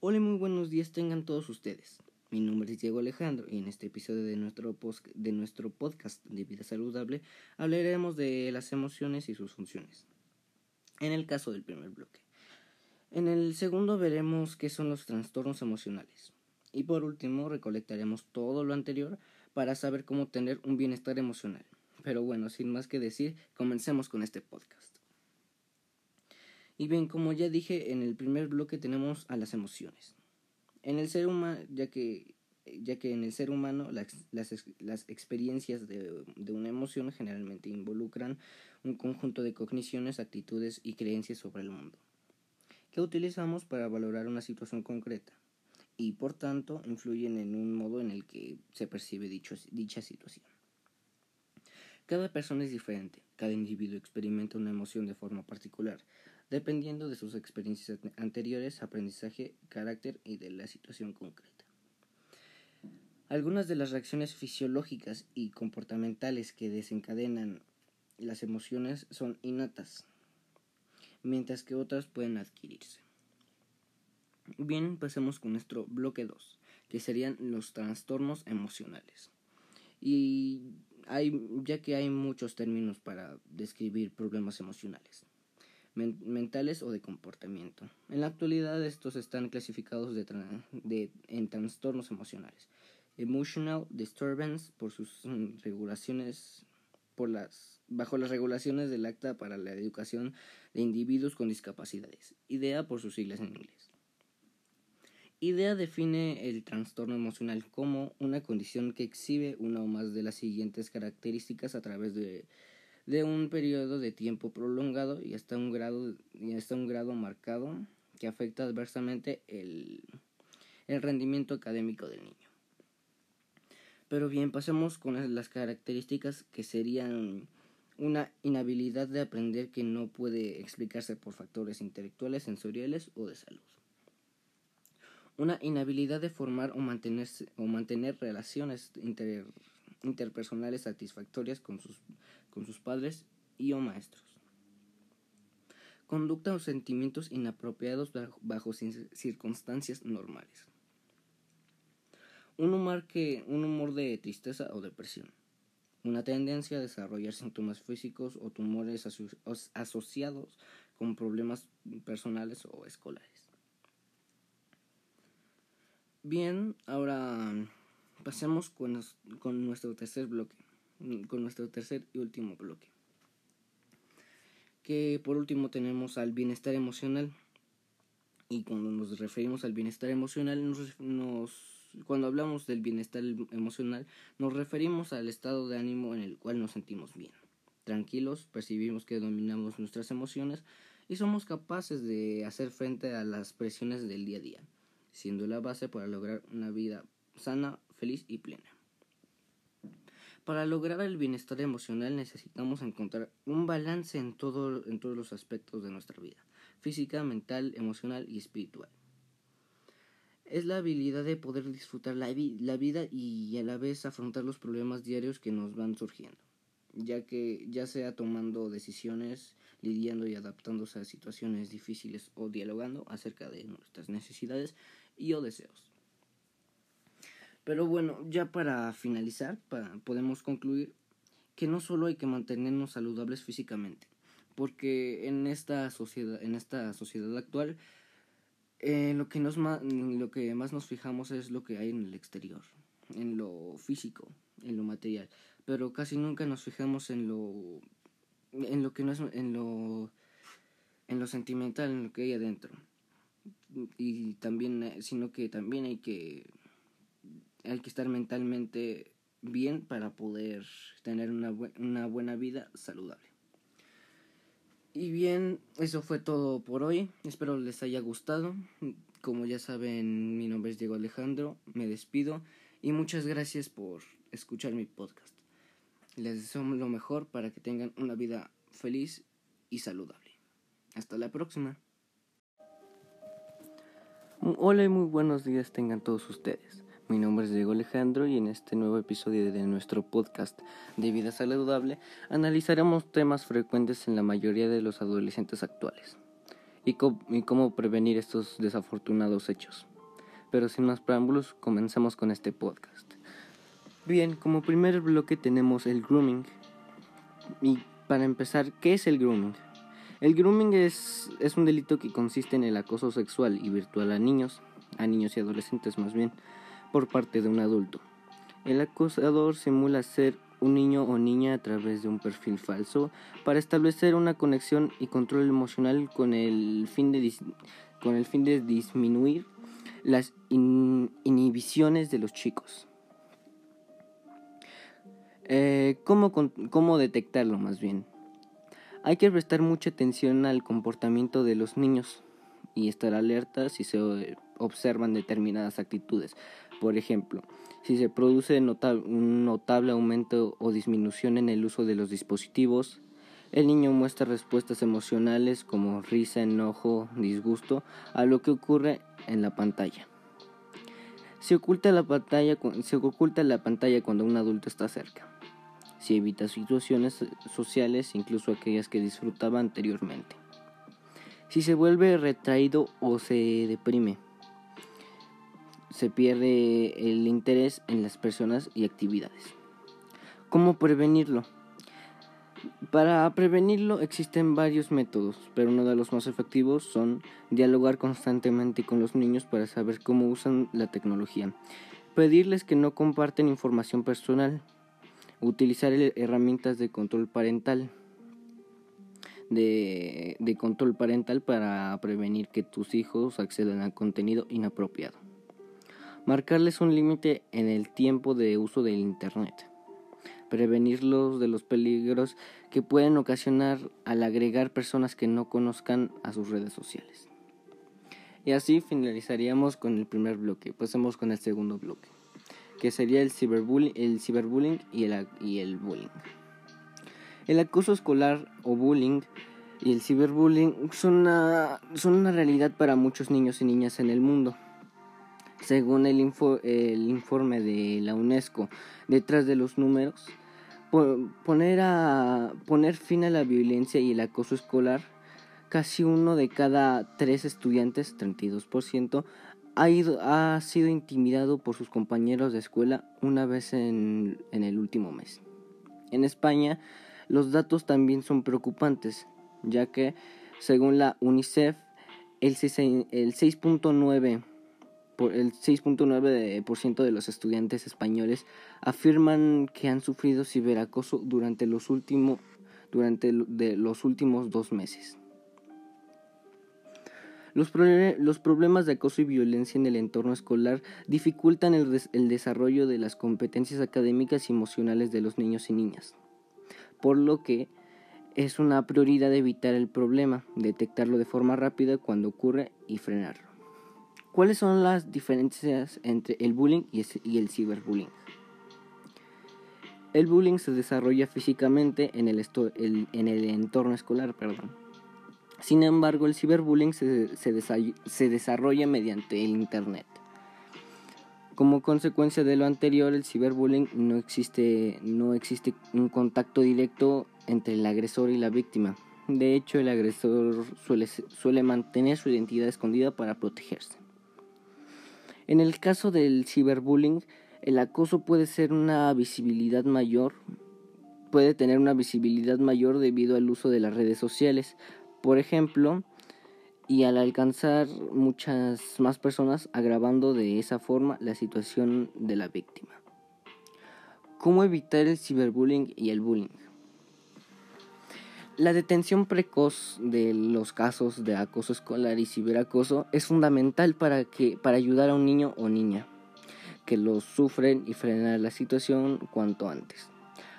Hola muy buenos días tengan todos ustedes. Mi nombre es Diego Alejandro y en este episodio de nuestro, de nuestro podcast de vida saludable hablaremos de las emociones y sus funciones. En el caso del primer bloque. En el segundo veremos qué son los trastornos emocionales. Y por último recolectaremos todo lo anterior para saber cómo tener un bienestar emocional. Pero bueno, sin más que decir, comencemos con este podcast. Y bien, como ya dije, en el primer bloque tenemos a las emociones. En el ser humano, ya que, ya que en el ser humano las, las, experiencias de, de, una emoción generalmente involucran un conjunto de cogniciones, actitudes y creencias sobre el mundo, que utilizamos para valorar una situación concreta y por tanto influyen en un modo en el que se percibe dicha situación. Cada persona es diferente, cada individuo experimenta una emoción de forma particular, dependiendo de sus experiencias anteriores, aprendizaje, carácter y de la situación concreta. Algunas de las reacciones fisiológicas y comportamentales que desencadenan las emociones son innatas, mientras que otras pueden adquirirse. Bien, pasemos con nuestro bloque 2, que serían los trastornos emocionales. Y hay, ya que hay muchos términos para describir problemas emocionales mentales o de comportamiento. En la actualidad estos están clasificados de, en trastornos emocionales. Emotional disturbance por sus regulaciones por las bajo las regulaciones del Acta para la Educación de Individuos con Discapacidades, IDEA por sus siglas en inglés. IDEA define el trastorno emocional como una condición que exhibe una o más de las siguientes características a través de de un periodo de tiempo prolongado y hasta un grado, y hasta un grado marcado que afecta adversamente el, el rendimiento académico del niño. Pero bien, pasemos con las características que serían una inhabilidad de aprender que no puede explicarse por factores intelectuales, sensoriales o de salud. Una inhabilidad de formar o, o mantener relaciones interpersonales satisfactorias con sus con sus padres y o maestros. Conducta o sentimientos inapropiados bajo, circunstancias normales. Un humor, que, un humor de tristeza o depresión. Una tendencia a desarrollar síntomas físicos o tumores asociados con problemas personales o escolares. Bien, ahora pasemos con nuestro tercer bloque. Mm, con nuestro tercer y último bloque. Que por último tenemos al bienestar emocional. Y cuando nos referimos al bienestar emocional, cuando hablamos del bienestar emocional, nos referimos al estado de ánimo en el cual nos sentimos bien. Tranquilos, percibimos que dominamos nuestras emociones y somos capaces de hacer frente a las presiones del día a día, siendo la base para lograr una vida sana, feliz y plena. Para lograr el bienestar emocional necesitamos encontrar un balance en, en todos los aspectos de nuestra vida, física, mental, emocional y espiritual. Es la habilidad de poder disfrutar la, la vida y a la vez afrontar los problemas diarios que nos van surgiendo, ya que ya sea tomando decisiones, lidiando y adaptándose a situaciones difíciles o dialogando acerca de nuestras necesidades y o deseos. Pero bueno, ya para finalizar, podemos concluir que no solo hay que mantenernos saludables físicamente, porque en esta sociedad, en esta sociedad actual, eh, lo, que nos lo que más nos fijamos es lo que hay en el exterior, en lo físico, en lo material, pero casi nunca nos fijamos en lo, en lo que no es, en lo, en lo sentimental, en lo que hay adentro, y también, eh, sino que también hay que hay que estar mentalmente bien para poder tener una, buena vida saludable. Y bien, eso fue todo por hoy. Espero les haya gustado. Como ya saben, mi nombre es Diego Alejandro. Me despido y muchas gracias por escuchar mi podcast. Les deseo lo mejor para que tengan una vida feliz y saludable. Hasta la próxima. Hola y muy buenos días tengan todos ustedes. Mi nombre es Diego Alejandro y en este nuevo episodio de nuestro podcast de vida saludable analizaremos temas frecuentes en la mayoría de los adolescentes actuales. y, cómo prevenir estos desafortunados hechos. Pero sin más preámbulos, comenzamos con este podcast. Bien, como primer bloque tenemos el grooming. Y para empezar, ¿qué es el grooming? El grooming es, es un delito que consiste en el acoso sexual y virtual a niños, a niños y adolescentes más bien, por parte de un adulto. El acosador simula ser un niño o niña a través de un perfil falso para establecer una conexión y control emocional con el fin de, con el fin de disminuir las inhibiciones de los chicos. Eh, ¿cómo, ¿Cómo detectarlo más bien? Hay que prestar mucha atención al comportamiento de los niños y estar alerta si se observan determinadas actitudes. Por ejemplo, si se produce un notable aumento o disminución en el uso de los dispositivos, el niño muestra respuestas emocionales como risa, enojo, disgusto a lo que ocurre en la pantalla. Se oculta la pantalla, se oculta la pantalla cuando un adulto está cerca. Se evita situaciones sociales, incluso aquellas que disfrutaba anteriormente. Si se vuelve retraído o se deprime se pierde el interés en las personas y actividades. ¿Cómo prevenirlo? Para prevenirlo existen varios métodos, pero uno de los más efectivos son dialogar constantemente con los niños para saber cómo usan la tecnología, pedirles que no comparten información personal, utilizar herramientas de control parental, de, control parental para prevenir que tus hijos accedan a contenido inapropiado. Marcarles un límite en el tiempo de uso del Internet. Prevenirlos de los peligros que pueden ocasionar al agregar personas que no conozcan a sus redes sociales. Y así finalizaríamos con el primer bloque. Pasemos con el segundo bloque, que sería el ciberbullying, el ciberbullying y el bullying. El acoso escolar o bullying y el ciberbullying son una, son una realidad para muchos niños y niñas en el mundo. Según el, el informe de la UNESCO, detrás de los números, poner, a, poner fin a la violencia y el acoso escolar, casi uno de cada tres estudiantes, 32%, ha, ido, ha sido intimidado por sus compañeros de escuela una vez en, en el último mes. En España, los datos también son preocupantes, ya que, según la UNICEF, el 6.9 el 6.9% de los estudiantes españoles afirman que han sufrido ciberacoso durante los, durante de los últimos dos meses. Los, los, problemas de acoso y violencia en el entorno escolar dificultan el, el desarrollo de las competencias académicas y emocionales de los niños y niñas, por lo que es una prioridad evitar el problema, detectarlo de forma rápida cuando ocurre y frenarlo. ¿Cuáles son las diferencias entre el bullying y el ciberbullying? El bullying se desarrolla físicamente en el, en el entorno escolar, perdón. Sin embargo, el ciberbullying se, se, desarrolla mediante el Internet. Como consecuencia de lo anterior, el ciberbullying no existe, no existe un contacto directo entre el agresor y la víctima. De hecho, el agresor suele, suele mantener su identidad escondida para protegerse. En el caso del ciberbullying, el acoso puede ser una visibilidad mayor, puede tener una visibilidad mayor debido al uso de las redes sociales, por ejemplo, y al alcanzar muchas más personas agravando de esa forma la situación de la víctima. ¿Cómo evitar el ciberbullying y el bullying? La detención precoz de los casos de acoso escolar y ciberacoso es fundamental para, que, para ayudar a un niño o niña que lo sufren y frenar la situación cuanto antes.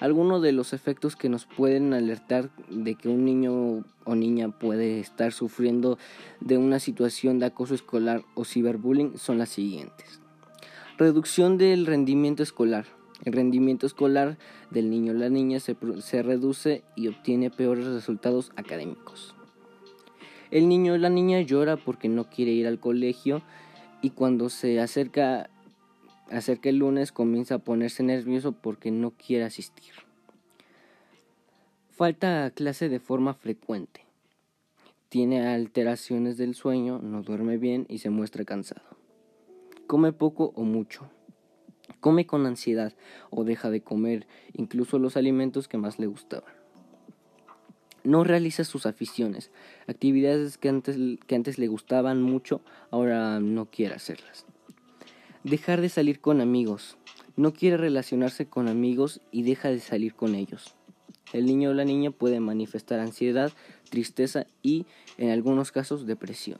Algunos de los efectos que nos pueden alertar de que un niño o niña puede estar sufriendo de una situación de acoso escolar o ciberbullying son las siguientes. Reducción del rendimiento escolar el rendimiento escolar del niño o la niña se, se reduce y obtiene peores resultados académicos. El niño o la niña llora porque no quiere ir al colegio y cuando se acerca, acerca el lunes comienza a ponerse nervioso porque no quiere asistir. Falta clase de forma frecuente. tiene alteraciones del sueño, no duerme bien y se muestra cansado. Come poco o mucho. Come con ansiedad o deja de comer incluso los alimentos que más le gustaban. No realiza sus aficiones, actividades que antes, que antes le gustaban mucho, ahora no quiere hacerlas. Dejar de salir con amigos. No quiere relacionarse con amigos y deja de salir con ellos. El niño o la niña puede manifestar ansiedad, tristeza y, en algunos casos, depresión.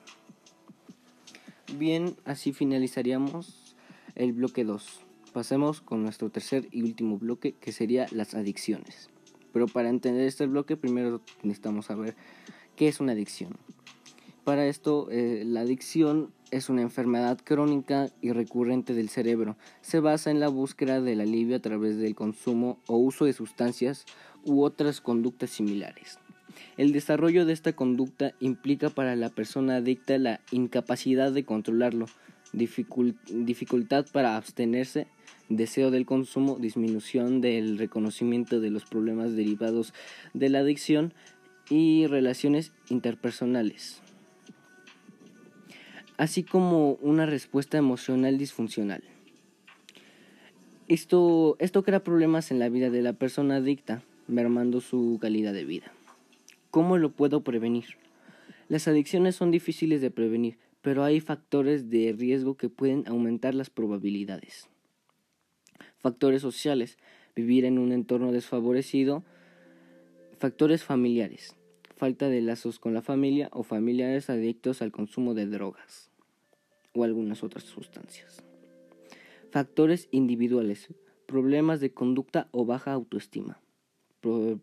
Bien, así finalizaríamos el bloque 2. Pasemos con nuestro tercer y último bloque, que sería las adicciones. Pero para entender este bloque, primero necesitamos saber qué es una adicción. Para esto, eh, la adicción es una enfermedad crónica y recurrente del cerebro. Se basa en la búsqueda del alivio a través del consumo o uso de sustancias u otras conductas similares. El desarrollo de esta conducta implica para la persona adicta la incapacidad de controlarlo, dificultad para abstenerse, deseo del consumo, disminución del reconocimiento de los problemas derivados de la adicción y relaciones interpersonales, así como una respuesta emocional disfuncional. Esto, esto crea problemas en la vida de la persona adicta, mermando su calidad de vida. ¿Cómo lo puedo prevenir? Las adicciones son difíciles de prevenir, pero hay factores de riesgo que pueden aumentar las probabilidades. Factores sociales, vivir en un entorno desfavorecido. Factores familiares, falta de lazos con la familia o familiares adictos al consumo de drogas o algunas otras sustancias. Factores individuales, problemas de conducta o baja autoestima.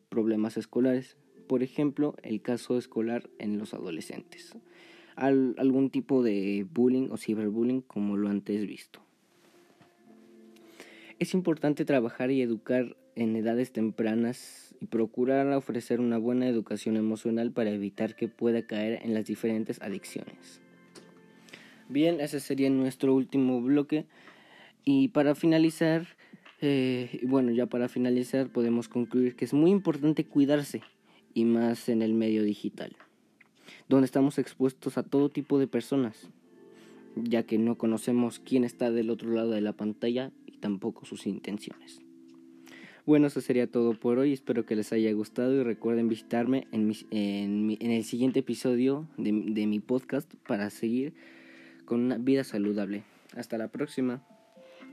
problemas escolares, por ejemplo, el caso escolar en los adolescentes. algún tipo de bullying o ciberbullying como lo antes visto. Es importante trabajar y educar en edades tempranas y procurar ofrecer una buena educación emocional para evitar que pueda caer en las diferentes adicciones. Bien, ese sería nuestro último bloque. Y para finalizar, eh, bueno, ya para finalizar podemos concluir que es muy importante cuidarse y más en el medio digital, donde estamos expuestos a todo tipo de personas, ya que no conocemos quién está del otro lado de la pantalla y tampoco sus intenciones. Bueno, eso sería todo por hoy. Espero que les haya gustado y recuerden visitarme en, en, en el siguiente episodio de, de mi podcast para seguir con una vida saludable. Hasta la próxima.